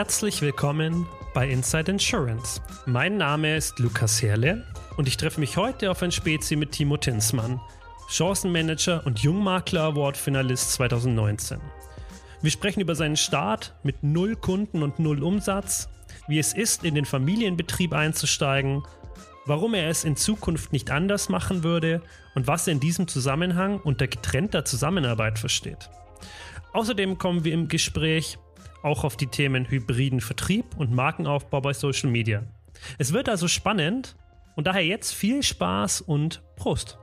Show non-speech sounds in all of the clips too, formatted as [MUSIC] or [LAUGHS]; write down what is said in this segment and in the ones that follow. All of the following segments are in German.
Herzlich willkommen bei Inside Insurance. Mein Name ist Lukas Herle und ich treffe mich heute auf ein Spezi mit Timo Tinsmann, Chancenmanager und Jungmakler Award Finalist 2019. Wir sprechen über seinen Start mit null Kunden und null Umsatz, wie es ist, in den Familienbetrieb einzusteigen, warum er es in Zukunft nicht anders machen würde und was er in diesem Zusammenhang unter getrennter Zusammenarbeit versteht. Außerdem kommen wir im Gespräch auch auf die Themen hybriden Vertrieb und Markenaufbau bei Social Media. Es wird also spannend und daher jetzt viel Spaß und Prost.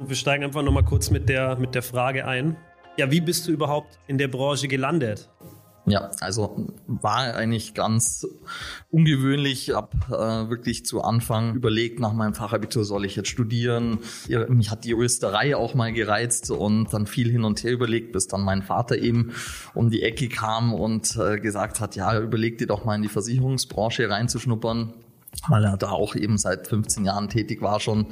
Wir steigen einfach nochmal kurz mit der, mit der Frage ein. Ja, wie bist du überhaupt in der Branche gelandet? Ja, also war eigentlich ganz ungewöhnlich. Ich habe äh, wirklich zu Anfang überlegt, nach meinem Fachabitur soll ich jetzt studieren. Mich hat die Juristerei auch mal gereizt und dann viel hin und her überlegt, bis dann mein Vater eben um die Ecke kam und äh, gesagt hat, ja, überleg dir doch mal in die Versicherungsbranche reinzuschnuppern weil er da auch eben seit 15 Jahren tätig war schon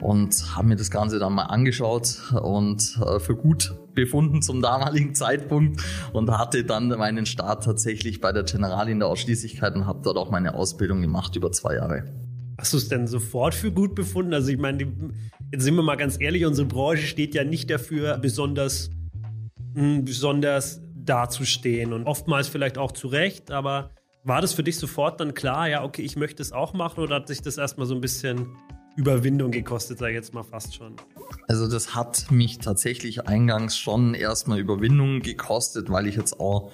und habe mir das Ganze dann mal angeschaut und äh, für gut befunden zum damaligen [LAUGHS] Zeitpunkt und hatte dann meinen Start tatsächlich bei der Generali in der Ausschließlichkeit und habe dort auch meine Ausbildung gemacht über zwei Jahre. Hast du es denn sofort für gut befunden? Also ich meine, jetzt sind wir mal ganz ehrlich, unsere Branche steht ja nicht dafür, besonders, mh, hm, besonders dazustehen und oftmals vielleicht auch zu Recht, aber war das für dich sofort dann klar, ja, okay, ich möchte es auch machen oder hat sich das erstmal so ein bisschen Überwindung gekostet, ich jetzt mal fast schon? Also das hat mich tatsächlich eingangs schon erstmal Überwindung gekostet, weil ich jetzt auch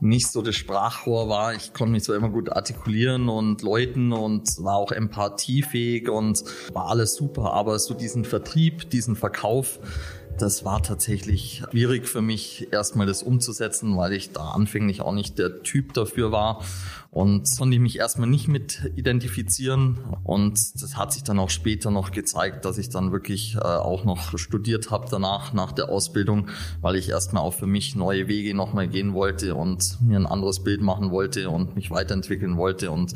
nicht so das Sprachrohr war. Ich konnte mich zwar immer gut artikulieren und läuten und war auch empathiefähig und war alles super, aber so diesen Vertrieb, diesen Verkauf, das war tatsächlich schwierig für mich, erstmal das umzusetzen, weil ich da anfänglich auch nicht der Typ dafür war und konnte ich mich erstmal nicht mit identifizieren. Und das hat sich dann auch später noch gezeigt, dass ich dann wirklich äh, auch noch studiert habe danach, nach der Ausbildung, weil ich erstmal auch für mich neue Wege nochmal gehen wollte und mir ein anderes Bild machen wollte und mich weiterentwickeln wollte. Und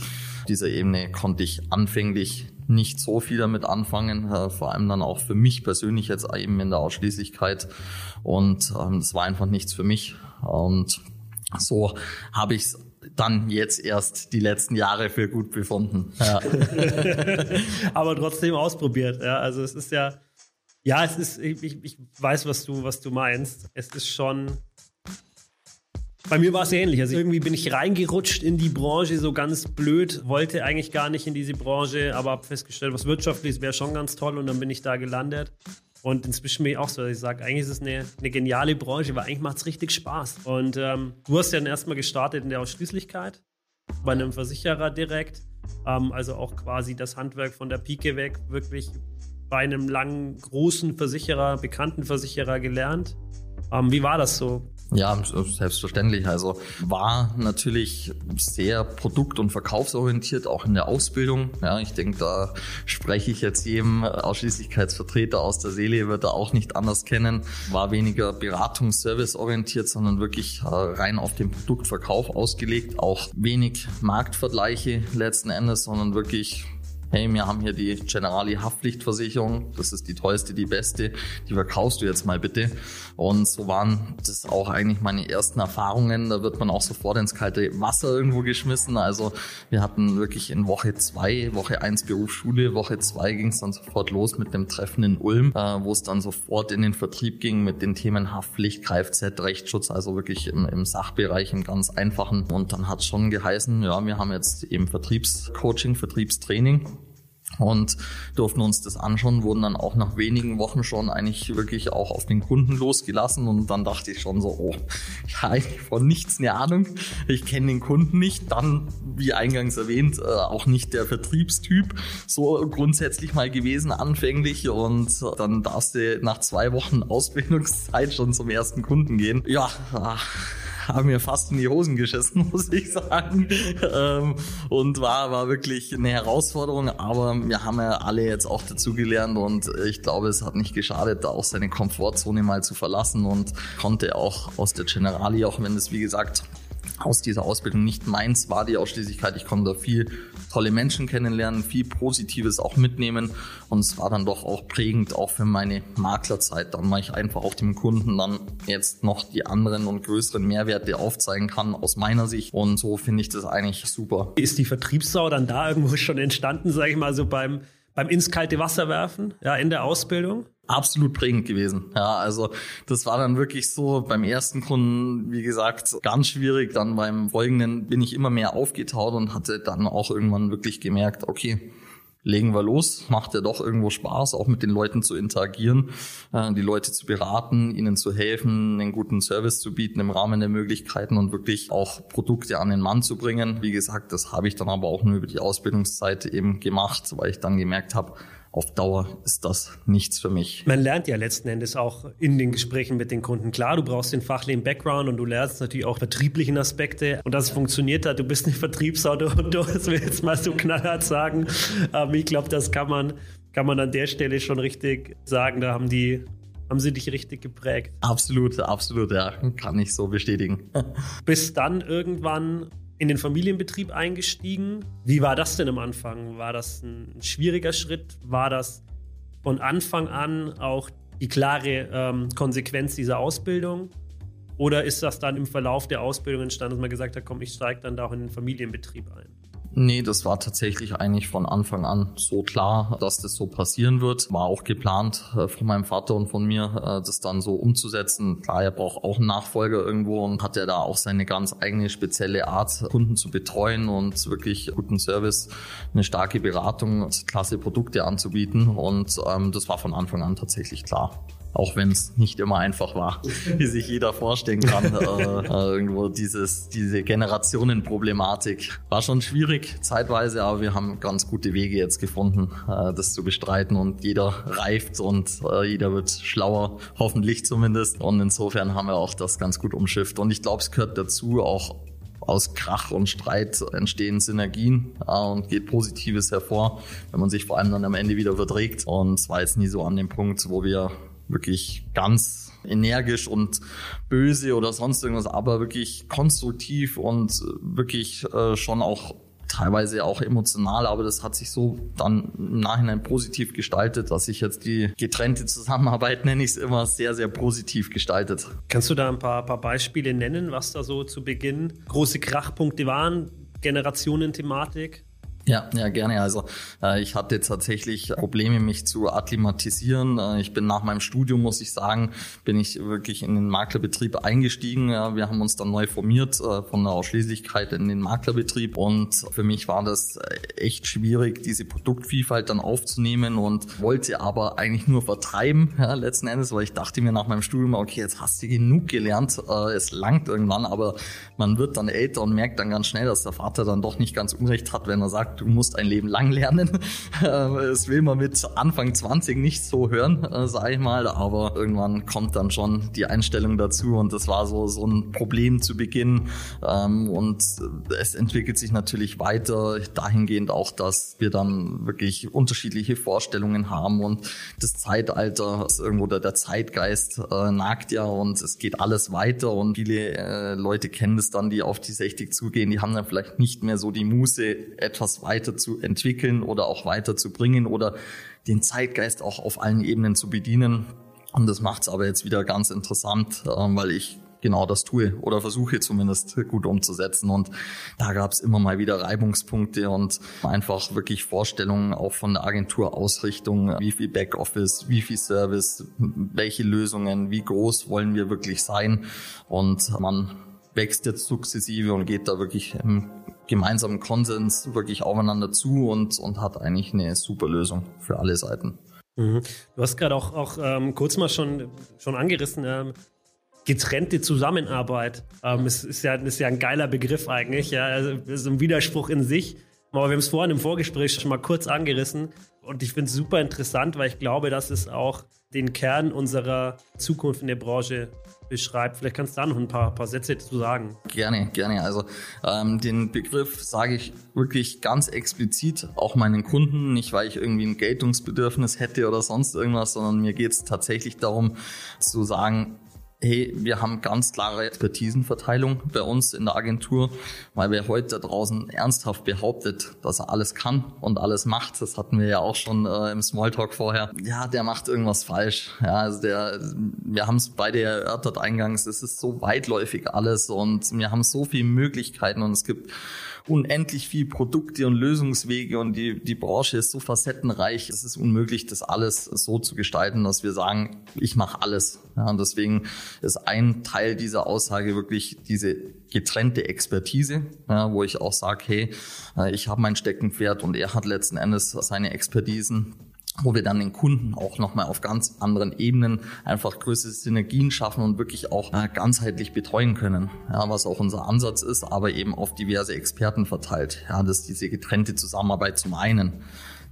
dieser Ebene konnte ich anfänglich nicht so viel damit anfangen, äh, vor allem dann auch für mich persönlich jetzt eben in der Ausschließlichkeit. Und ähm, das war einfach nichts für mich. Und so habe ich es dann jetzt erst die letzten Jahre für gut befunden. Ja. [LAUGHS] Aber trotzdem ausprobiert. Ja, also es ist ja, ja, es ist, ich, ich weiß, was du, was du meinst. Es ist schon bei mir war es ähnlich. Also irgendwie bin ich reingerutscht in die Branche, so ganz blöd, wollte eigentlich gar nicht in diese Branche, aber habe festgestellt, was wirtschaftlich wäre schon ganz toll und dann bin ich da gelandet. Und inzwischen bin ich auch so, dass ich sage, eigentlich ist es eine, eine geniale Branche, weil eigentlich macht es richtig Spaß. Und ähm, du hast ja dann erstmal gestartet in der Ausschließlichkeit, bei einem Versicherer direkt. Ähm, also auch quasi das Handwerk von der Pike weg, wirklich bei einem langen, großen Versicherer, bekannten Versicherer gelernt. Ähm, wie war das so? Ja, selbstverständlich. Also war natürlich sehr produkt- und verkaufsorientiert, auch in der Ausbildung. Ja, ich denke, da spreche ich jetzt jedem Ausschließlichkeitsvertreter aus der Seele, wird er auch nicht anders kennen. War weniger Beratungs-Service orientiert, sondern wirklich äh, rein auf den Produktverkauf ausgelegt. Auch wenig Marktvergleiche letzten Endes, sondern wirklich hey, wir haben hier die Generali Haftpflichtversicherung, das ist die teuerste, die beste, die verkaufst du jetzt mal bitte. Und so waren das auch eigentlich meine ersten Erfahrungen. Da wird man auch sofort ins kalte Wasser irgendwo geschmissen. Also wir hatten wirklich in Woche zwei, Woche eins Berufsschule, Woche zwei ging es dann sofort los mit dem Treffen in Ulm, äh, wo es dann sofort in den Vertrieb ging mit den Themen Haftpflicht, Kfz, Rechtsschutz, also wirklich im, im Sachbereich, im ganz einfachen. Und dann hat schon geheißen, ja, wir haben jetzt eben Vertriebscoaching, Vertriebstraining und durften uns das anschauen, wurden dann auch nach wenigen Wochen schon eigentlich wirklich auch auf den Kunden losgelassen. Und dann dachte ich schon so, oh, [LAUGHS] ich habe von nichts eine Ahnung, ich kenne den Kunden nicht, dann, wie eingangs erwähnt, äh, auch nicht der Vertriebstyp, so grundsätzlich mal gewesen anfänglich. Und dann darfst du nach zwei Wochen Ausbildungszeit schon zum ersten Kunden gehen. Ja, haben mir fast in die Hosen geschissen, [LAUGHS] muss ich sagen. Ähm, und war, war wirklich eine Herausforderung, aber wir haben ja alle jetzt auch dazugelernt und ich glaube, es hat nicht geschadet, da auch seine Komfortzone mal zu verlassen und konnte auch aus der Generali, auch wenn es wie gesagt aus dieser Ausbildung nicht meins war die Ausschließlichkeit. Ich konnte da viel tolle Menschen kennenlernen, viel Positives auch mitnehmen und es war dann doch auch prägend auch für meine Maklerzeit, dann weil ich einfach auch dem Kunden dann jetzt noch die anderen und größeren Mehrwerte aufzeigen kann aus meiner Sicht und so finde ich das eigentlich super. Ist die Vertriebssau dann da irgendwo schon entstanden, sage ich mal so beim beim ins kalte Wasser werfen, ja, in der Ausbildung? Absolut prägend gewesen. Ja, also das war dann wirklich so beim ersten Kunden, wie gesagt, ganz schwierig. Dann beim folgenden bin ich immer mehr aufgetaut und hatte dann auch irgendwann wirklich gemerkt, okay, legen wir los. Macht ja doch irgendwo Spaß, auch mit den Leuten zu interagieren, äh, die Leute zu beraten, ihnen zu helfen, einen guten Service zu bieten im Rahmen der Möglichkeiten und wirklich auch Produkte an den Mann zu bringen. Wie gesagt, das habe ich dann aber auch nur über die Ausbildungszeit eben gemacht, weil ich dann gemerkt habe, auf Dauer ist das nichts für mich. Man lernt ja letzten Endes auch in den Gesprächen mit den Kunden. Klar, du brauchst den fachlichen Background und du lernst natürlich auch vertrieblichen Aspekte. Und dass es funktioniert hat, du bist nicht Vertriebsauto und du, das will ich jetzt mal so knallhart sagen. Aber ich glaube, das kann man, kann man an der Stelle schon richtig sagen. Da haben die haben sie dich richtig geprägt. Absolut, absolut, ja, kann ich so bestätigen. Bis dann irgendwann in den Familienbetrieb eingestiegen. Wie war das denn am Anfang? War das ein schwieriger Schritt? War das von Anfang an auch die klare ähm, Konsequenz dieser Ausbildung? Oder ist das dann im Verlauf der Ausbildung entstanden, dass man gesagt hat, komm, ich steige dann da auch in den Familienbetrieb ein? Nee, das war tatsächlich eigentlich von Anfang an so klar, dass das so passieren wird. War auch geplant äh, von meinem Vater und von mir, äh, das dann so umzusetzen. Klar, er braucht auch einen Nachfolger irgendwo und hat ja da auch seine ganz eigene spezielle Art, Kunden zu betreuen und wirklich guten Service, eine starke Beratung, klasse Produkte anzubieten. Und ähm, das war von Anfang an tatsächlich klar auch wenn es nicht immer einfach war, [LAUGHS] wie sich jeder vorstellen kann. [LAUGHS] äh, äh, irgendwo dieses, diese Generationenproblematik war schon schwierig zeitweise, aber wir haben ganz gute Wege jetzt gefunden, äh, das zu bestreiten und jeder reift und äh, jeder wird schlauer, hoffentlich zumindest. Und insofern haben wir auch das ganz gut umschifft. Und ich glaube, es gehört dazu auch aus Krach und Streit entstehen Synergien und geht Positives hervor, wenn man sich vor allem dann am Ende wieder verträgt. Und es war jetzt nie so an dem Punkt, wo wir wirklich ganz energisch und böse oder sonst irgendwas, aber wirklich konstruktiv und wirklich äh, schon auch teilweise auch emotional, aber das hat sich so dann im Nachhinein positiv gestaltet, dass sich jetzt die getrennte Zusammenarbeit, [LAUGHS] nenne ich es immer, sehr, sehr positiv gestaltet. Kannst du da ein paar, paar Beispiele nennen, was da so zu Beginn große Krachpunkte waren? Generationenthematik? Ja, ja, gerne. Also äh, ich hatte tatsächlich Probleme, mich zu akklimatisieren. Äh, ich bin nach meinem Studium, muss ich sagen, bin ich wirklich in den Maklerbetrieb eingestiegen. Ja, wir haben uns dann neu formiert äh, von der Ausschließlichkeit in den Maklerbetrieb und für mich war das äh, echt schwierig, diese Produktvielfalt dann aufzunehmen und wollte aber eigentlich nur vertreiben, ja, letzten Endes, weil ich dachte mir nach meinem Studium, okay, jetzt hast du genug gelernt, äh, es langt irgendwann, aber man wird dann älter und merkt dann ganz schnell, dass der Vater dann doch nicht ganz unrecht hat, wenn er sagt, du musst ein Leben lang lernen. [LAUGHS] Das will man mit Anfang 20 nicht so hören, äh, sage ich mal, aber irgendwann kommt dann schon die Einstellung dazu und das war so, so ein Problem zu Beginn ähm, und es entwickelt sich natürlich weiter dahingehend auch, dass wir dann wirklich unterschiedliche Vorstellungen haben und das Zeitalter, irgendwo der, der Zeitgeist äh, nagt ja und es geht alles weiter und viele äh, Leute kennen es dann, die auf die 60 zugehen, die haben dann vielleicht nicht mehr so die Muße, etwas weiter zu entwickeln oder auch weiterzubringen oder den Zeitgeist auch auf allen Ebenen zu bedienen. Und das macht es aber jetzt wieder ganz interessant, ähm, weil ich genau das tue oder versuche zumindest gut umzusetzen. Und da gab es immer mal wieder Reibungspunkte und einfach wirklich Vorstellungen auch von der Agenturausrichtung, wie viel Backoffice, wie viel Service, welche Lösungen, wie groß wollen wir wirklich sein. Und man wächst jetzt sukzessive und geht da wirklich im gemeinsamen Konsens wirklich aufeinander zu und, und hat eigentlich eine super Lösung für alle Seiten. Mhm. Du hast gerade auch, auch ähm, kurz mal schon, schon angerissen, ähm, getrennte Zusammenarbeit. Ähm, es ist ja, ist ja ein geiler Begriff eigentlich, ja, also ist ein Widerspruch in sich. Aber wir haben es vorhin im Vorgespräch schon mal kurz angerissen und ich finde es super interessant, weil ich glaube, dass es auch den Kern unserer Zukunft in der Branche beschreibt. Vielleicht kannst du da noch ein paar, paar Sätze zu sagen. Gerne, gerne. Also ähm, den Begriff sage ich wirklich ganz explizit auch meinen Kunden, nicht weil ich irgendwie ein Geltungsbedürfnis hätte oder sonst irgendwas, sondern mir geht es tatsächlich darum zu sagen, hey, wir haben ganz klare Expertisenverteilung bei uns in der Agentur, weil wer heute da draußen ernsthaft behauptet, dass er alles kann und alles macht, das hatten wir ja auch schon äh, im Smalltalk vorher, ja, der macht irgendwas falsch. Ja, also der, wir haben es beide erörtert eingangs, es ist so weitläufig alles und wir haben so viele Möglichkeiten und es gibt unendlich viel Produkte und Lösungswege und die, die Branche ist so facettenreich. Es ist unmöglich, das alles so zu gestalten, dass wir sagen, ich mache alles. Ja, und deswegen ist ein Teil dieser Aussage wirklich diese getrennte Expertise, ja, wo ich auch sage, hey, äh, ich habe mein Steckenpferd und er hat letzten Endes seine Expertisen wo wir dann den Kunden auch nochmal auf ganz anderen Ebenen einfach größere Synergien schaffen und wirklich auch äh, ganzheitlich betreuen können. Ja, was auch unser Ansatz ist, aber eben auf diverse Experten verteilt. Ja, das ist diese getrennte Zusammenarbeit zum einen.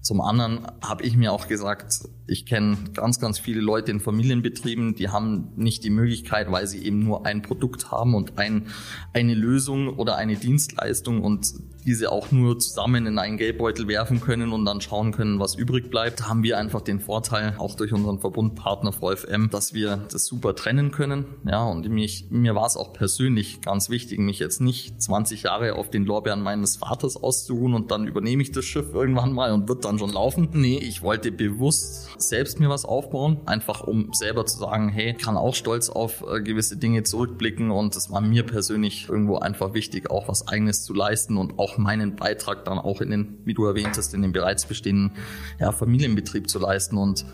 Zum anderen habe ich mir auch gesagt, ich kenne ganz, ganz viele Leute in Familienbetrieben, die haben nicht die Möglichkeit, weil sie eben nur ein Produkt haben und ein, eine Lösung oder eine Dienstleistung und diese auch nur zusammen in einen Geldbeutel werfen können und dann schauen können, was übrig bleibt, haben wir einfach den Vorteil, auch durch unseren Verbundpartner VFM, dass wir das super trennen können. Ja, und mich, mir war es auch persönlich ganz wichtig, mich jetzt nicht 20 Jahre auf den Lorbeeren meines Vaters auszuruhen und dann übernehme ich das Schiff irgendwann mal und wird dann schon laufen. Nee, ich wollte bewusst selbst mir was aufbauen, einfach um selber zu sagen, hey, kann auch stolz auf äh, gewisse Dinge zurückblicken und es war mir persönlich irgendwo einfach wichtig, auch was eigenes zu leisten und auch meinen Beitrag dann auch in den, wie du erwähnt hast, in den bereits bestehenden ja, Familienbetrieb zu leisten und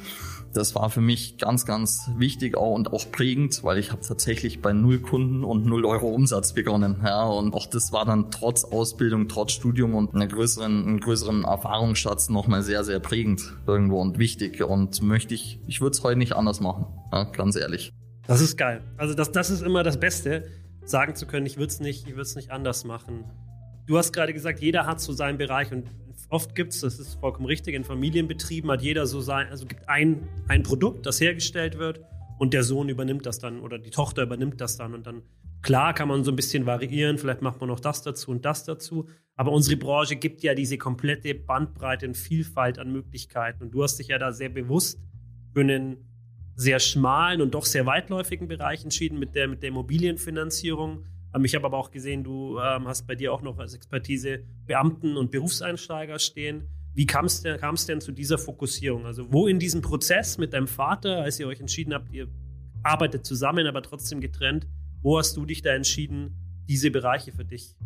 das war für mich ganz, ganz wichtig auch und auch prägend, weil ich habe tatsächlich bei null Kunden und null Euro Umsatz begonnen. Ja, und auch das war dann trotz Ausbildung, trotz Studium und einer größeren, einem größeren Erfahrungsschatz nochmal sehr, sehr prägend irgendwo und wichtig. Und möchte ich, ich würde es heute nicht anders machen, ja, ganz ehrlich. Das ist geil. Also das, das ist immer das Beste, sagen zu können, ich würde es nicht, ich würde es nicht anders machen. Du hast gerade gesagt, jeder hat so seinen Bereich und oft gibt es, das ist vollkommen richtig, in Familienbetrieben hat jeder so sein, also gibt ein, ein Produkt, das hergestellt wird und der Sohn übernimmt das dann oder die Tochter übernimmt das dann und dann, klar kann man so ein bisschen variieren, vielleicht macht man noch das dazu und das dazu, aber unsere Branche gibt ja diese komplette Bandbreite und Vielfalt an Möglichkeiten und du hast dich ja da sehr bewusst für einen sehr schmalen und doch sehr weitläufigen Bereich entschieden mit der, mit der Immobilienfinanzierung ich habe aber auch gesehen, du ähm, hast bei dir auch noch als Expertise Beamten und Berufseinsteiger stehen. Wie kam es denn, denn zu dieser Fokussierung? Also wo in diesem Prozess mit deinem Vater, als ihr euch entschieden habt, ihr arbeitet zusammen, aber trotzdem getrennt, wo hast du dich da entschieden, diese Bereiche für dich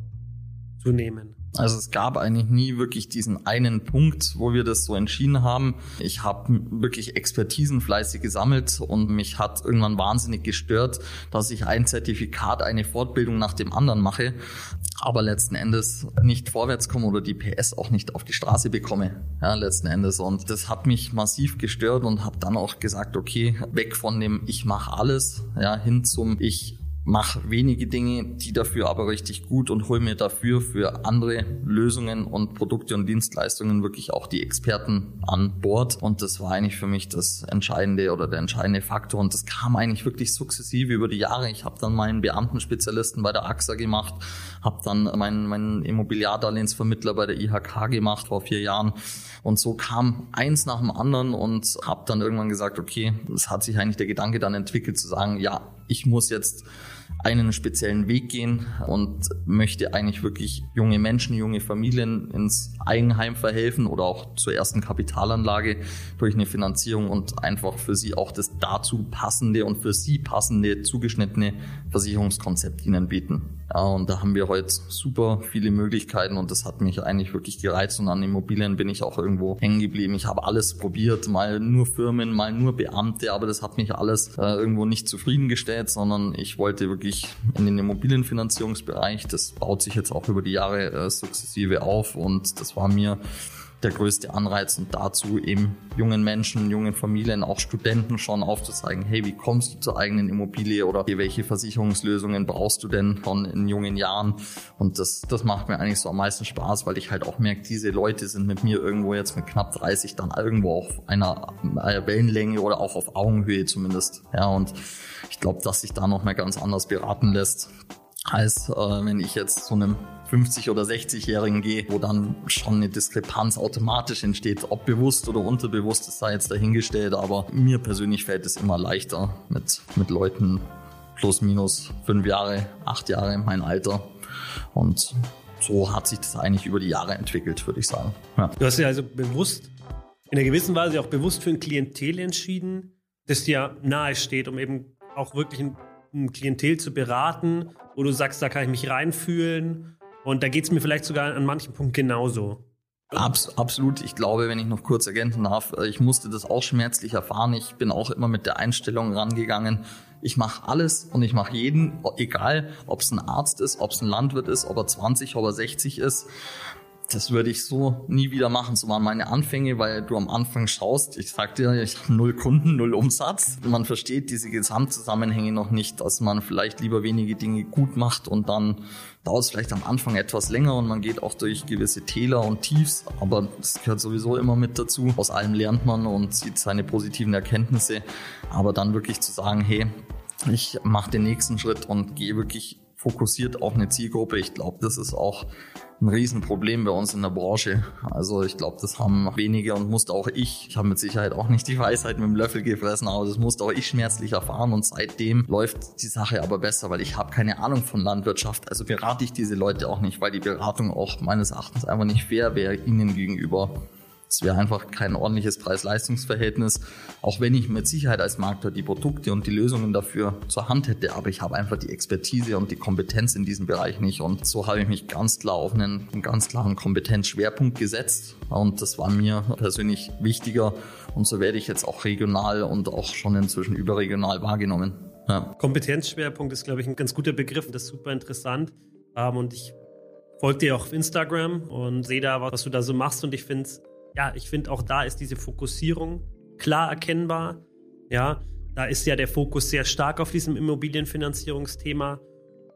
zu nehmen? Also es gab eigentlich nie wirklich diesen einen Punkt, wo wir das so entschieden haben. Ich habe wirklich Expertisen fleißig gesammelt und mich hat irgendwann wahnsinnig gestört, dass ich ein Zertifikat, eine Fortbildung nach dem anderen mache, aber letzten Endes nicht vorwärts komme oder die PS auch nicht auf die Straße bekomme. Ja, letzten Endes. Und das hat mich massiv gestört und habe dann auch gesagt, okay, weg von dem ich mache alles, ja, hin zum ich mache wenige Dinge, die dafür aber richtig gut und hole mir dafür für andere Lösungen und Produkte und Dienstleistungen wirklich auch die Experten an Bord. Und das war eigentlich für mich das entscheidende oder der entscheidende Faktor. Und das kam eigentlich wirklich sukzessive über die Jahre. Ich habe dann meinen Beamtenspezialisten bei der AXA gemacht, habe dann meinen, meinen Immobiliardarlehensvermittler bei der IHK gemacht vor vier Jahren. Und so kam eins nach dem anderen und habe dann irgendwann gesagt, okay, es hat sich eigentlich der Gedanke dann entwickelt zu sagen, ja, ich muss jetzt einen speziellen Weg gehen und möchte eigentlich wirklich junge Menschen, junge Familien ins Eigenheim verhelfen oder auch zur ersten Kapitalanlage durch eine Finanzierung und einfach für sie auch das dazu passende und für sie passende zugeschnittene Versicherungskonzept ihnen bieten. Ja, und da haben wir heute super viele Möglichkeiten und das hat mich eigentlich wirklich gereizt und an Immobilien bin ich auch irgendwo hängen geblieben. Ich habe alles probiert, mal nur Firmen, mal nur Beamte, aber das hat mich alles äh, irgendwo nicht zufriedengestellt, sondern ich wollte wirklich in den Immobilienfinanzierungsbereich. Das baut sich jetzt auch über die Jahre äh, sukzessive auf und das war mir der größte Anreiz und dazu eben jungen Menschen, jungen Familien, auch Studenten schon aufzuzeigen, hey, wie kommst du zur eigenen Immobilie oder welche Versicherungslösungen brauchst du denn schon in jungen Jahren? Und das, das macht mir eigentlich so am meisten Spaß, weil ich halt auch merke, diese Leute sind mit mir irgendwo jetzt mit knapp 30 dann irgendwo auf einer, Wellenlänge oder auch auf Augenhöhe zumindest. Ja, und ich glaube, dass sich da noch mal ganz anders beraten lässt als äh, wenn ich jetzt zu einem 50- oder 60-Jährigen gehe, wo dann schon eine Diskrepanz automatisch entsteht. Ob bewusst oder unterbewusst, das sei jetzt dahingestellt, aber mir persönlich fällt es immer leichter, mit, mit Leuten plus minus fünf Jahre, acht Jahre mein Alter. Und so hat sich das eigentlich über die Jahre entwickelt, würde ich sagen. Ja. Du hast ja also bewusst, in einer gewissen Weise auch bewusst für ein Klientel entschieden, das dir nahe steht, um eben auch wirklich ein, ein Klientel zu beraten, wo du sagst, da kann ich mich reinfühlen. Und da geht es mir vielleicht sogar an manchen Punkten genauso. Abs absolut. Ich glaube, wenn ich noch kurz ergänzen darf, äh, ich musste das auch schmerzlich erfahren. Ich bin auch immer mit der Einstellung rangegangen. Ich mache alles und ich mache jeden, egal ob es ein Arzt ist, ob es ein Landwirt ist, ob er 20, ob er 60 ist das würde ich so nie wieder machen. So waren meine Anfänge, weil du am Anfang schaust, ich sagte ja, ich habe null Kunden, null Umsatz. Man versteht diese Gesamtzusammenhänge noch nicht, dass man vielleicht lieber wenige Dinge gut macht und dann dauert es vielleicht am Anfang etwas länger und man geht auch durch gewisse Täler und Tiefs, aber das gehört sowieso immer mit dazu. Aus allem lernt man und sieht seine positiven Erkenntnisse, aber dann wirklich zu sagen, hey, ich mache den nächsten Schritt und gehe wirklich fokussiert auf eine Zielgruppe. Ich glaube, das ist auch ein Riesenproblem bei uns in der Branche. Also ich glaube, das haben wenige und musste auch ich, ich habe mit Sicherheit auch nicht die Weisheit mit dem Löffel gefressen, aber das musste auch ich schmerzlich erfahren und seitdem läuft die Sache aber besser, weil ich habe keine Ahnung von Landwirtschaft. Also berate ich diese Leute auch nicht, weil die Beratung auch meines Erachtens einfach nicht fair wäre ihnen gegenüber. Es wäre einfach kein ordentliches Preis-Leistungs-Verhältnis, auch wenn ich mit Sicherheit als Markter die Produkte und die Lösungen dafür zur Hand hätte. Aber ich habe einfach die Expertise und die Kompetenz in diesem Bereich nicht. Und so habe ich mich ganz klar auf einen, einen ganz klaren Kompetenzschwerpunkt gesetzt. Und das war mir persönlich wichtiger. Und so werde ich jetzt auch regional und auch schon inzwischen überregional wahrgenommen. Ja. Kompetenzschwerpunkt ist, glaube ich, ein ganz guter Begriff. Das ist super interessant. Ähm, und ich folge dir auch auf Instagram und sehe da, was du da so machst. Und ich finde es ja, ich finde auch da ist diese Fokussierung klar erkennbar. Ja, da ist ja der Fokus sehr stark auf diesem Immobilienfinanzierungsthema.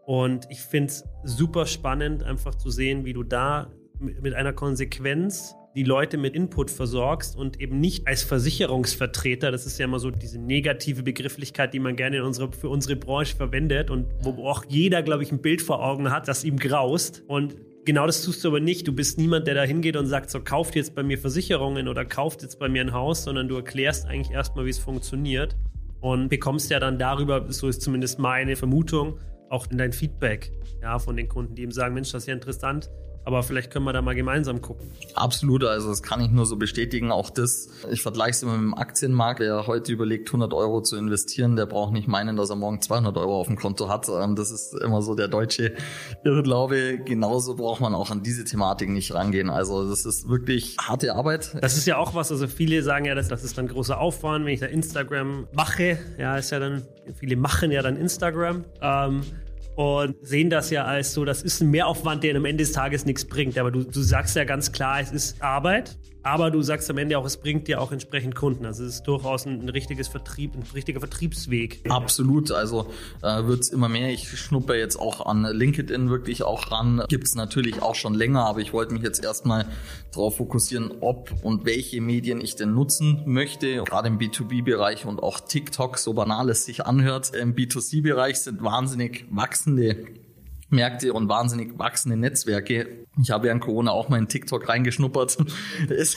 Und ich finde es super spannend, einfach zu sehen, wie du da mit einer Konsequenz die Leute mit Input versorgst und eben nicht als Versicherungsvertreter, das ist ja immer so diese negative Begrifflichkeit, die man gerne in unsere, für unsere Branche verwendet und wo auch jeder, glaube ich, ein Bild vor Augen hat, das ihm graust. Und Genau das tust du aber nicht. Du bist niemand, der da hingeht und sagt, so kauft jetzt bei mir Versicherungen oder kauft jetzt bei mir ein Haus, sondern du erklärst eigentlich erstmal, wie es funktioniert und bekommst ja dann darüber, so ist zumindest meine Vermutung, auch in dein Feedback ja, von den Kunden, die eben sagen, Mensch, das ist ja interessant, aber vielleicht können wir da mal gemeinsam gucken. Absolut, also das kann ich nur so bestätigen. Auch das, ich vergleiche es immer mit dem Aktienmarkt. Wer heute überlegt, 100 Euro zu investieren, der braucht nicht meinen, dass er morgen 200 Euro auf dem Konto hat. Ähm, das ist immer so der deutsche Irrglaube. Genauso braucht man auch an diese Thematik nicht rangehen. Also das ist wirklich harte Arbeit. Das ist ja auch was, also viele sagen ja, das, das ist dann großer Aufwand, wenn ich da Instagram mache. Ja, ist ja dann, viele machen ja dann Instagram. Ähm, und sehen das ja als so, das ist ein Mehraufwand, der am Ende des Tages nichts bringt. Aber du, du sagst ja ganz klar, es ist Arbeit, aber du sagst am Ende auch, es bringt dir auch entsprechend Kunden. Also es ist durchaus ein, ein richtiges Vertrieb, ein richtiger Vertriebsweg. Absolut, also äh, wird es immer mehr. Ich schnuppe jetzt auch an LinkedIn wirklich auch ran. Gibt es natürlich auch schon länger, aber ich wollte mich jetzt erstmal darauf fokussieren, ob und welche Medien ich denn nutzen möchte. Gerade im B2B-Bereich und auch TikTok, so banal es sich anhört, im B2C-Bereich sind wahnsinnig wachsende Märkte und wahnsinnig wachsende Netzwerke. Ich habe ja in Corona auch mal in TikTok reingeschnuppert. [LAUGHS] Es,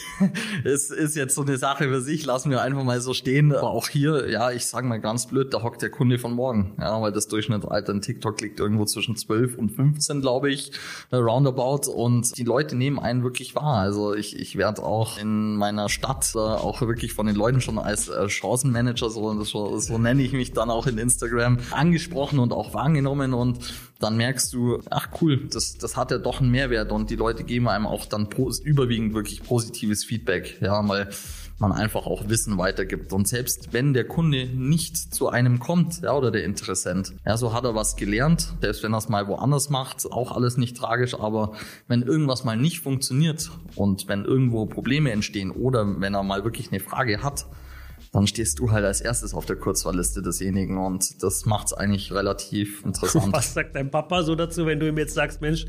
es ist jetzt so eine Sache für sich, lassen wir einfach mal so stehen. Aber auch hier, ja, ich sage mal ganz blöd, da hockt der Kunde von morgen. Ja, weil das Durchschnittsalter in TikTok liegt irgendwo zwischen 12 und 15, glaube ich, roundabout. Und die Leute nehmen einen wirklich wahr. Also ich, ich werde auch in meiner Stadt äh, auch wirklich von den Leuten schon als äh, Chancenmanager, so, so nenne ich mich dann auch in Instagram, angesprochen und auch wahrgenommen. Und dann merkst du, ach cool, das, das hat ja doch einen Mehrwert und die Leute geben einem auch dann überwiegend wirklich positives Feedback, ja, weil man einfach auch Wissen weitergibt. Und selbst wenn der Kunde nicht zu einem kommt, ja, oder der Interessent, ja, so hat er was gelernt, selbst wenn er es mal woanders macht, auch alles nicht tragisch, aber wenn irgendwas mal nicht funktioniert und wenn irgendwo Probleme entstehen oder wenn er mal wirklich eine Frage hat, dann stehst du halt als erstes auf der Kurzwahlliste desjenigen und das macht es eigentlich relativ interessant. [LAUGHS] Was sagt dein Papa so dazu, wenn du ihm jetzt sagst, Mensch,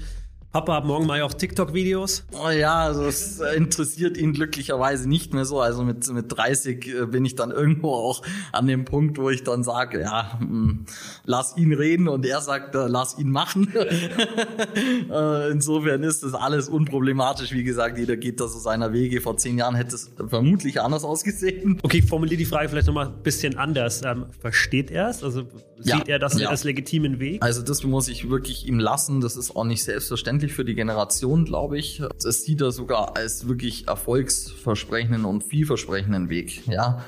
Papa, ab morgen mache ich auch TikTok-Videos. Oh ja, also es interessiert ihn glücklicherweise nicht mehr so. Also mit, mit 30 äh, bin ich dann irgendwo auch an dem Punkt, wo ich dann sage, ja, hm, lass ihn reden und er sagt, äh, lass ihn machen. [LAUGHS] äh, insofern ist das alles unproblematisch. Wie gesagt, jeder geht da so seiner Wege. Vor zehn Jahren hätte es vermutlich anders ausgesehen. Okay, formuliere die Frage vielleicht nochmal ein bisschen anders. Ähm, versteht er es? Also sieht ja, er das ja. als legitimen Weg? Also das muss ich wirklich ihm lassen. Das ist auch nicht selbstverständlich selbstverständlich für die Generation, glaube ich. Es sieht er sogar als wirklich erfolgsversprechenden und vielversprechenden Weg. Ja,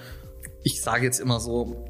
ich sage jetzt immer so,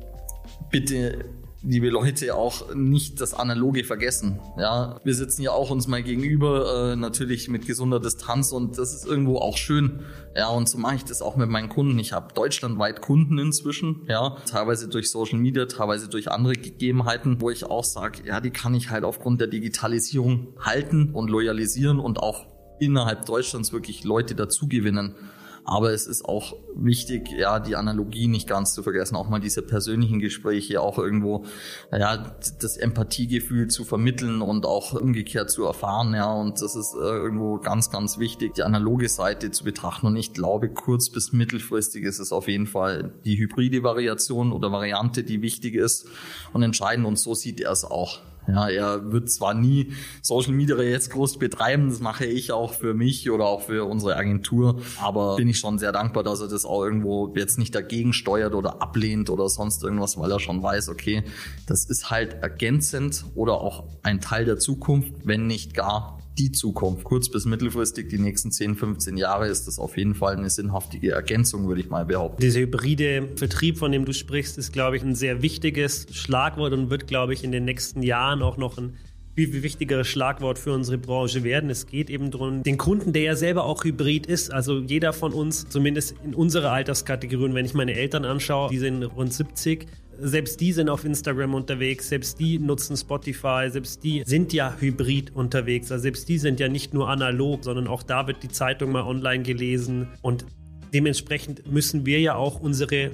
bitte liebe Leute, auch nicht das Analoge vergessen. Ja, wir sitzen ja auch uns mal gegenüber, äh, natürlich mit gesunder Distanz und das ist irgendwo auch schön. Ja, und so mache ich das auch mit meinen Kunden. Ich habe deutschlandweit Kunden inzwischen, ja, teilweise durch Social Media, teilweise durch andere Gegebenheiten, wo ich auch sage, ja, die kann ich halt aufgrund der Digitalisierung halten und loyalisieren und auch innerhalb Deutschlands wirklich Leute dazugewinnen. Aber es ist auch wichtig, ja, die Analogie nicht ganz zu vergessen, auch mal diese persönlichen Gespräche, auch irgendwo, ja, das Empathiegefühl zu vermitteln und auch umgekehrt zu erfahren, ja, und das ist äh, irgendwo ganz, ganz wichtig, die analoge Seite zu betrachten. Und ich glaube, kurz- bis mittelfristig ist es auf jeden Fall die hybride Variation oder Variante, die wichtig ist und entscheidend. Und so sieht er es auch. Ja, er wird zwar nie Social Media jetzt groß betreiben, das mache ich auch für mich oder auch für unsere Agentur, aber bin ich schon sehr dankbar, dass er das auch irgendwo jetzt nicht dagegen steuert oder ablehnt oder sonst irgendwas, weil er schon weiß, okay, das ist halt ergänzend oder auch ein Teil der Zukunft, wenn nicht gar die Zukunft. Kurz- bis mittelfristig, die nächsten 10, 15 Jahre ist das auf jeden Fall eine sinnhaftige Ergänzung, würde ich mal behaupten. Dieser hybride Vertrieb, von dem du sprichst, ist, glaube ich, ein sehr wichtiges Schlagwort und wird, glaube ich, in den nächsten Jahren auch noch ein viel, viel wichtigeres Schlagwort für unsere Branche werden. Es geht eben darum, den Kunden, der ja selber auch hybrid ist, also jeder von uns, zumindest in unserer Alterskategorie, wenn ich meine Eltern anschaue, die sind rund 70, selbst die sind auf Instagram unterwegs, selbst die nutzen Spotify, selbst die sind ja hybrid unterwegs. Also selbst die sind ja nicht nur analog, sondern auch da wird die Zeitung mal online gelesen. Und dementsprechend müssen wir ja auch unsere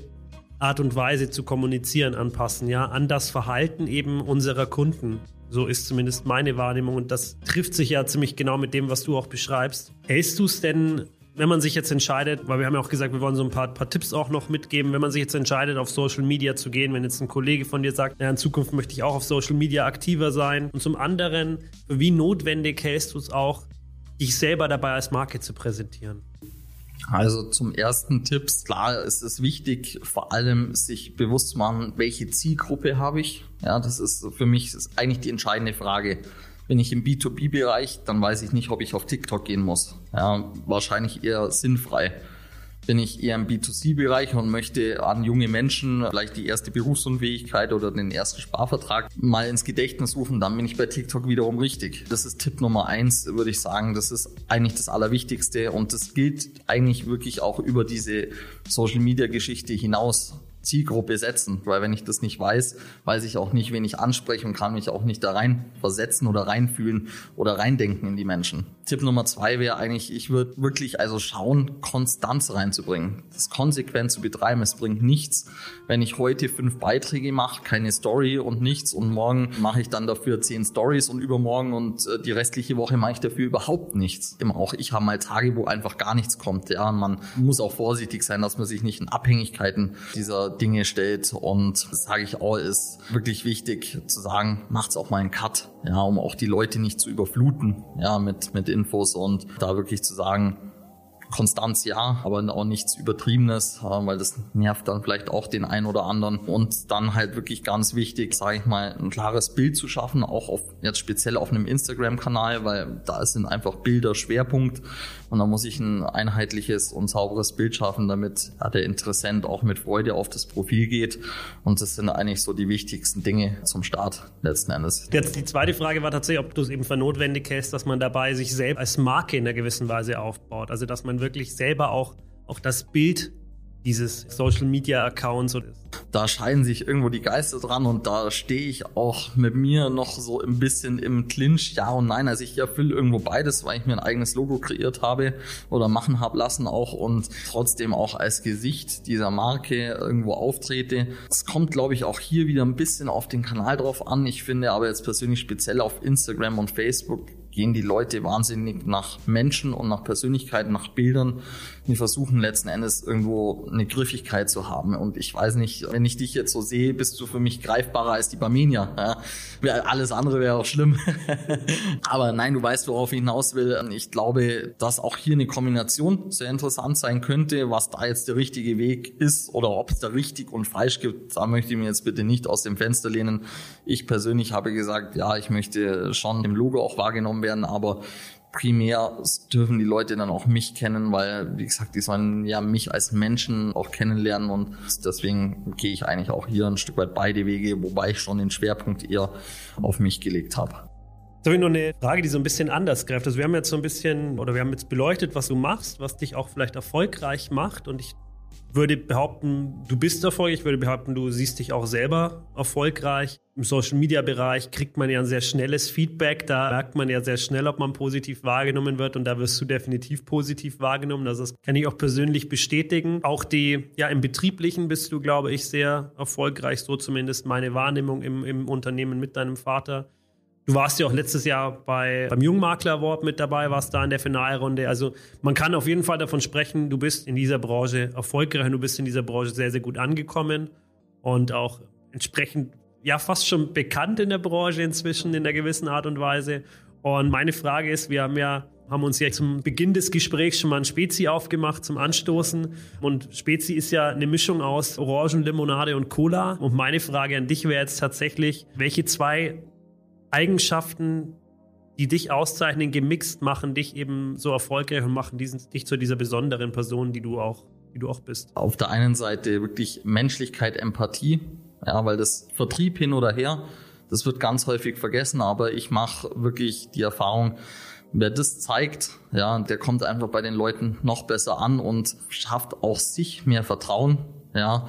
Art und Weise zu kommunizieren anpassen, ja, an das Verhalten eben unserer Kunden. So ist zumindest meine Wahrnehmung und das trifft sich ja ziemlich genau mit dem, was du auch beschreibst. Hältst du es denn wenn man sich jetzt entscheidet, weil wir haben ja auch gesagt, wir wollen so ein paar, paar, Tipps auch noch mitgeben, wenn man sich jetzt entscheidet, auf Social Media zu gehen, wenn jetzt ein Kollege von dir sagt, ja, in Zukunft möchte ich auch auf Social Media aktiver sein. Und zum anderen, wie notwendig hältst du es auch, dich selber dabei als Marke zu präsentieren? Also zum ersten Tipp, klar, es ist wichtig, vor allem sich bewusst zu machen, welche Zielgruppe habe ich. Ja, das ist für mich ist eigentlich die entscheidende Frage. Bin ich im B2B-Bereich, dann weiß ich nicht, ob ich auf TikTok gehen muss. Ja, wahrscheinlich eher sinnfrei. Bin ich eher im B2C-Bereich und möchte an junge Menschen vielleicht die erste Berufsunfähigkeit oder den ersten Sparvertrag mal ins Gedächtnis rufen, dann bin ich bei TikTok wiederum richtig. Das ist Tipp Nummer eins, würde ich sagen. Das ist eigentlich das Allerwichtigste und das gilt eigentlich wirklich auch über diese Social-Media-Geschichte hinaus. Zielgruppe setzen, weil wenn ich das nicht weiß, weiß ich auch nicht, wen ich anspreche und kann mich auch nicht da rein versetzen oder reinfühlen oder reindenken in die Menschen. Tipp Nummer zwei wäre eigentlich, ich würde wirklich also schauen, Konstanz reinzubringen, das konsequent zu betreiben. Es bringt nichts, wenn ich heute fünf Beiträge mache, keine Story und nichts und morgen mache ich dann dafür zehn Stories und übermorgen und äh, die restliche Woche mache ich dafür überhaupt nichts. Immer auch ich habe mal Tage, wo einfach gar nichts kommt. Ja, man muss auch vorsichtig sein, dass man sich nicht in Abhängigkeiten dieser Dinge stellt. Und das sage ich auch, ist wirklich wichtig zu sagen, macht's auch mal einen Cut, ja, um auch die Leute nicht zu überfluten, ja, mit, mit Infos und da wirklich zu sagen, Konstanz ja, aber auch nichts Übertriebenes, weil das nervt dann vielleicht auch den einen oder anderen. Und dann halt wirklich ganz wichtig, sage ich mal, ein klares Bild zu schaffen, auch auf, jetzt speziell auf einem Instagram-Kanal, weil da sind einfach Bilder Schwerpunkt und da muss ich ein einheitliches und sauberes Bild schaffen, damit ja, der Interessent auch mit Freude auf das Profil geht. Und das sind eigentlich so die wichtigsten Dinge zum Start letzten Endes. Jetzt die zweite Frage war tatsächlich, ob du es eben für notwendig hältst, dass man dabei sich selbst als Marke in einer gewissen Weise aufbaut. Also dass man wirklich selber auch, auch das Bild dieses Social Media Accounts. Da scheiden sich irgendwo die Geister dran und da stehe ich auch mit mir noch so ein bisschen im Clinch. Ja und nein, also ich erfülle irgendwo beides, weil ich mir ein eigenes Logo kreiert habe oder machen habe lassen auch und trotzdem auch als Gesicht dieser Marke irgendwo auftrete. Es kommt, glaube ich, auch hier wieder ein bisschen auf den Kanal drauf an. Ich finde aber jetzt persönlich speziell auf Instagram und Facebook gehen die Leute wahnsinnig nach Menschen und nach Persönlichkeiten, nach Bildern. Die versuchen letzten Endes irgendwo eine Griffigkeit zu haben. Und ich weiß nicht, wenn ich dich jetzt so sehe, bist du für mich greifbarer als die Barmenia. Ja? Alles andere wäre auch schlimm. [LAUGHS] Aber nein, du weißt, worauf ich hinaus will. Ich glaube, dass auch hier eine Kombination sehr interessant sein könnte. Was da jetzt der richtige Weg ist oder ob es da richtig und falsch gibt, da möchte ich mir jetzt bitte nicht aus dem Fenster lehnen. Ich persönlich habe gesagt, ja, ich möchte schon im Logo auch wahrgenommen werden, aber primär dürfen die Leute dann auch mich kennen, weil, wie gesagt, die sollen ja mich als Menschen auch kennenlernen und deswegen gehe ich eigentlich auch hier ein Stück weit beide Wege, wobei ich schon den Schwerpunkt eher auf mich gelegt habe. Jetzt habe ich noch eine Frage, die so ein bisschen anders greift. Also wir haben jetzt so ein bisschen, oder wir haben jetzt beleuchtet, was du machst, was dich auch vielleicht erfolgreich macht und ich würde behaupten, du bist erfolgreich. Ich würde behaupten, du siehst dich auch selber erfolgreich. Im Social Media Bereich kriegt man ja ein sehr schnelles Feedback. Da merkt man ja sehr schnell, ob man positiv wahrgenommen wird. Und da wirst du definitiv positiv wahrgenommen. Das kann ich auch persönlich bestätigen. Auch die, ja, im Betrieblichen bist du, glaube ich, sehr erfolgreich. So zumindest meine Wahrnehmung im, im Unternehmen mit deinem Vater. Du warst ja auch letztes Jahr bei, beim Jungmakler Award mit dabei, warst da in der Finalrunde. Also man kann auf jeden Fall davon sprechen, du bist in dieser Branche erfolgreich und du bist in dieser Branche sehr, sehr gut angekommen und auch entsprechend ja fast schon bekannt in der Branche inzwischen in einer gewissen Art und Weise. Und meine Frage ist, wir haben ja haben uns ja zum Beginn des Gesprächs schon mal ein Spezi aufgemacht zum Anstoßen. Und Spezi ist ja eine Mischung aus Orangenlimonade und Cola. Und meine Frage an dich wäre jetzt tatsächlich, welche zwei Eigenschaften, die dich auszeichnen, gemixt machen, dich eben so erfolgreich und machen diesen, dich zu dieser besonderen Person, die du auch, die du auch bist. Auf der einen Seite wirklich Menschlichkeit, Empathie, ja, weil das Vertrieb hin oder her, das wird ganz häufig vergessen, aber ich mache wirklich die Erfahrung, wer das zeigt, ja, der kommt einfach bei den Leuten noch besser an und schafft auch sich mehr Vertrauen, ja.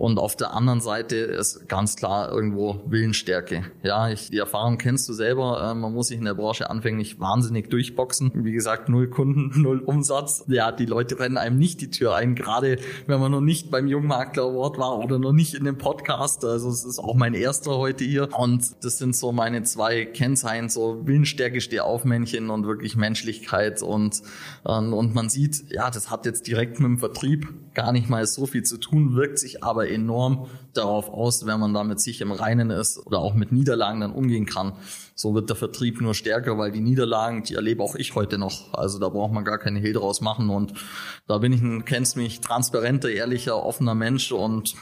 Und auf der anderen Seite ist ganz klar irgendwo Willensstärke. Ja, ich, die Erfahrung kennst du selber. Äh, man muss sich in der Branche anfänglich wahnsinnig durchboxen. Wie gesagt, null Kunden, [LAUGHS] null Umsatz. Ja, die Leute rennen einem nicht die Tür ein, gerade wenn man noch nicht beim Jungmakler Award war oder noch nicht in dem Podcast. Also es ist auch mein erster heute hier. Und das sind so meine zwei Kennzeichen, so Willensstärke, Stehaufmännchen und wirklich Menschlichkeit. Und, ähm, und man sieht, ja, das hat jetzt direkt mit dem Vertrieb gar nicht mal so viel zu tun, wirkt sich aber enorm darauf aus, wenn man da mit sich im Reinen ist oder auch mit Niederlagen dann umgehen kann. So wird der Vertrieb nur stärker, weil die Niederlagen, die erlebe auch ich heute noch. Also da braucht man gar keine Hehl draus machen. Und da bin ich ein, kennst mich, transparenter, ehrlicher, offener Mensch und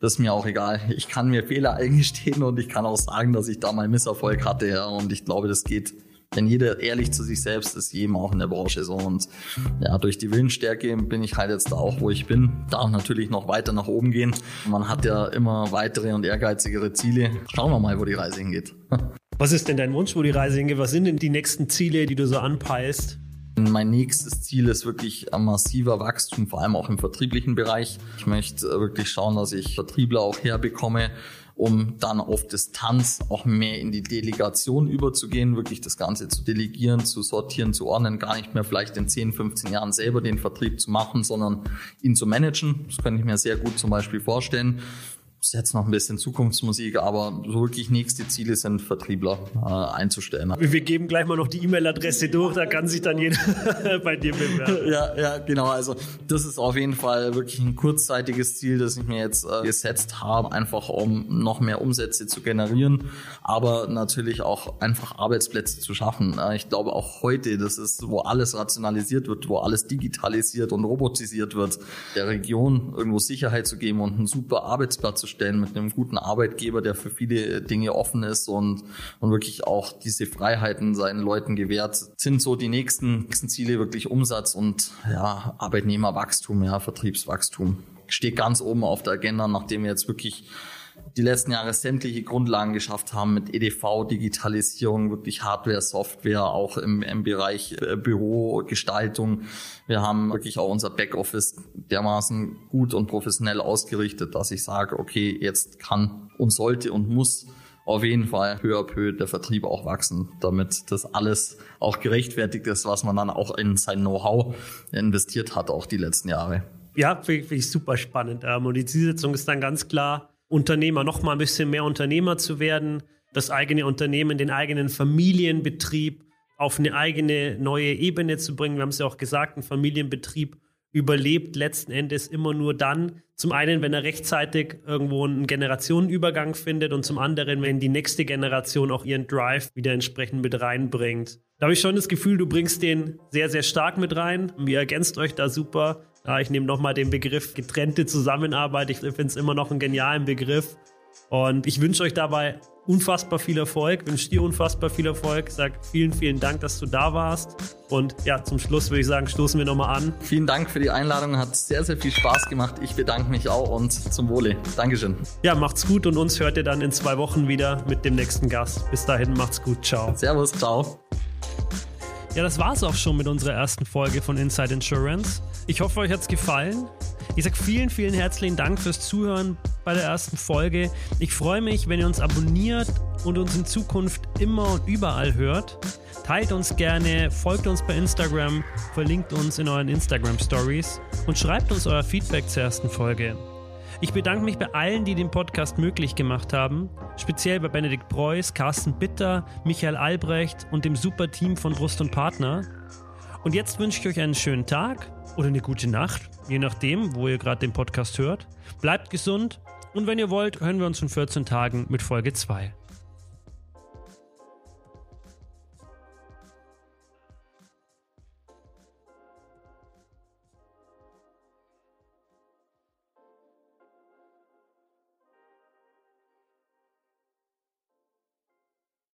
das ist mir auch egal. Ich kann mir Fehler eingestehen und ich kann auch sagen, dass ich da mal Misserfolg hatte. Ja, und ich glaube, das geht wenn jeder ehrlich zu sich selbst ist, jedem auch in der Branche so. Und ja, durch die Willensstärke bin ich halt jetzt da auch, wo ich bin. Darf natürlich noch weiter nach oben gehen. Man hat ja immer weitere und ehrgeizigere Ziele. Schauen wir mal, wo die Reise hingeht. [LAUGHS] Was ist denn dein Wunsch, wo die Reise hingeht? Was sind denn die nächsten Ziele, die du so anpeilst? Mein nächstes Ziel ist wirklich ein massiver Wachstum, vor allem auch im vertrieblichen Bereich. Ich möchte wirklich schauen, dass ich Vertriebler auch herbekomme, um dann auf Distanz auch mehr in die Delegation überzugehen, wirklich das Ganze zu delegieren, zu sortieren, zu ordnen, gar nicht mehr vielleicht in 10, 15 Jahren selber den Vertrieb zu machen, sondern ihn zu managen. Das könnte ich mir sehr gut zum Beispiel vorstellen ist jetzt noch ein bisschen Zukunftsmusik, aber wirklich nächste Ziele sind Vertriebler äh, einzustellen. Wir geben gleich mal noch die E-Mail-Adresse durch, da kann sich dann jeder [LAUGHS] bei dir bewerben. Ja, ja, genau. Also das ist auf jeden Fall wirklich ein kurzzeitiges Ziel, das ich mir jetzt äh, gesetzt habe, einfach um noch mehr Umsätze zu generieren, aber natürlich auch einfach Arbeitsplätze zu schaffen. Äh, ich glaube auch heute, das ist, wo alles rationalisiert wird, wo alles digitalisiert und robotisiert wird, der Region irgendwo Sicherheit zu geben und einen super Arbeitsplatz zu stellen mit einem guten Arbeitgeber, der für viele Dinge offen ist und, und wirklich auch diese Freiheiten seinen Leuten gewährt, sind so die nächsten, nächsten Ziele wirklich Umsatz und ja, Arbeitnehmerwachstum, ja, Vertriebswachstum. Steht ganz oben auf der Agenda, nachdem wir jetzt wirklich die letzten Jahre sämtliche Grundlagen geschafft haben mit EDV, Digitalisierung, wirklich Hardware, Software, auch im, im Bereich äh, Bürogestaltung. Wir haben wirklich auch unser Backoffice dermaßen gut und professionell ausgerichtet, dass ich sage, okay, jetzt kann und sollte und muss auf jeden Fall peu à peu der Vertrieb auch wachsen, damit das alles auch gerechtfertigt ist, was man dann auch in sein Know-how investiert hat, auch die letzten Jahre. Ja, finde ich super spannend. Ähm, und die Zielsetzung ist dann ganz klar, Unternehmer noch mal ein bisschen mehr Unternehmer zu werden, das eigene Unternehmen, den eigenen Familienbetrieb auf eine eigene neue Ebene zu bringen. Wir haben es ja auch gesagt, ein Familienbetrieb überlebt letzten Endes immer nur dann, zum einen, wenn er rechtzeitig irgendwo einen Generationenübergang findet und zum anderen, wenn die nächste Generation auch ihren Drive wieder entsprechend mit reinbringt. Da habe ich schon das Gefühl, du bringst den sehr, sehr stark mit rein. Ihr ergänzt euch da super. Ja, ich nehme nochmal den Begriff getrennte Zusammenarbeit. Ich finde es immer noch einen genialen Begriff. Und ich wünsche euch dabei unfassbar viel Erfolg, wünsche dir unfassbar viel Erfolg. Sag vielen, vielen Dank, dass du da warst. Und ja, zum Schluss würde ich sagen, stoßen wir nochmal an. Vielen Dank für die Einladung, hat sehr, sehr viel Spaß gemacht. Ich bedanke mich auch und zum Wohle. Dankeschön. Ja, macht's gut und uns hört ihr dann in zwei Wochen wieder mit dem nächsten Gast. Bis dahin, macht's gut. Ciao. Servus, ciao. Ja, das war's auch schon mit unserer ersten Folge von Inside Insurance. Ich hoffe, euch hat's gefallen. Ich sage vielen, vielen herzlichen Dank fürs Zuhören bei der ersten Folge. Ich freue mich, wenn ihr uns abonniert und uns in Zukunft immer und überall hört. Teilt uns gerne, folgt uns bei Instagram, verlinkt uns in euren Instagram Stories und schreibt uns euer Feedback zur ersten Folge. Ich bedanke mich bei allen, die den Podcast möglich gemacht haben, speziell bei Benedikt Preuß, Carsten Bitter, Michael Albrecht und dem super Team von Brust und Partner. Und jetzt wünsche ich euch einen schönen Tag oder eine gute Nacht, je nachdem, wo ihr gerade den Podcast hört. Bleibt gesund und wenn ihr wollt, hören wir uns in 14 Tagen mit Folge 2.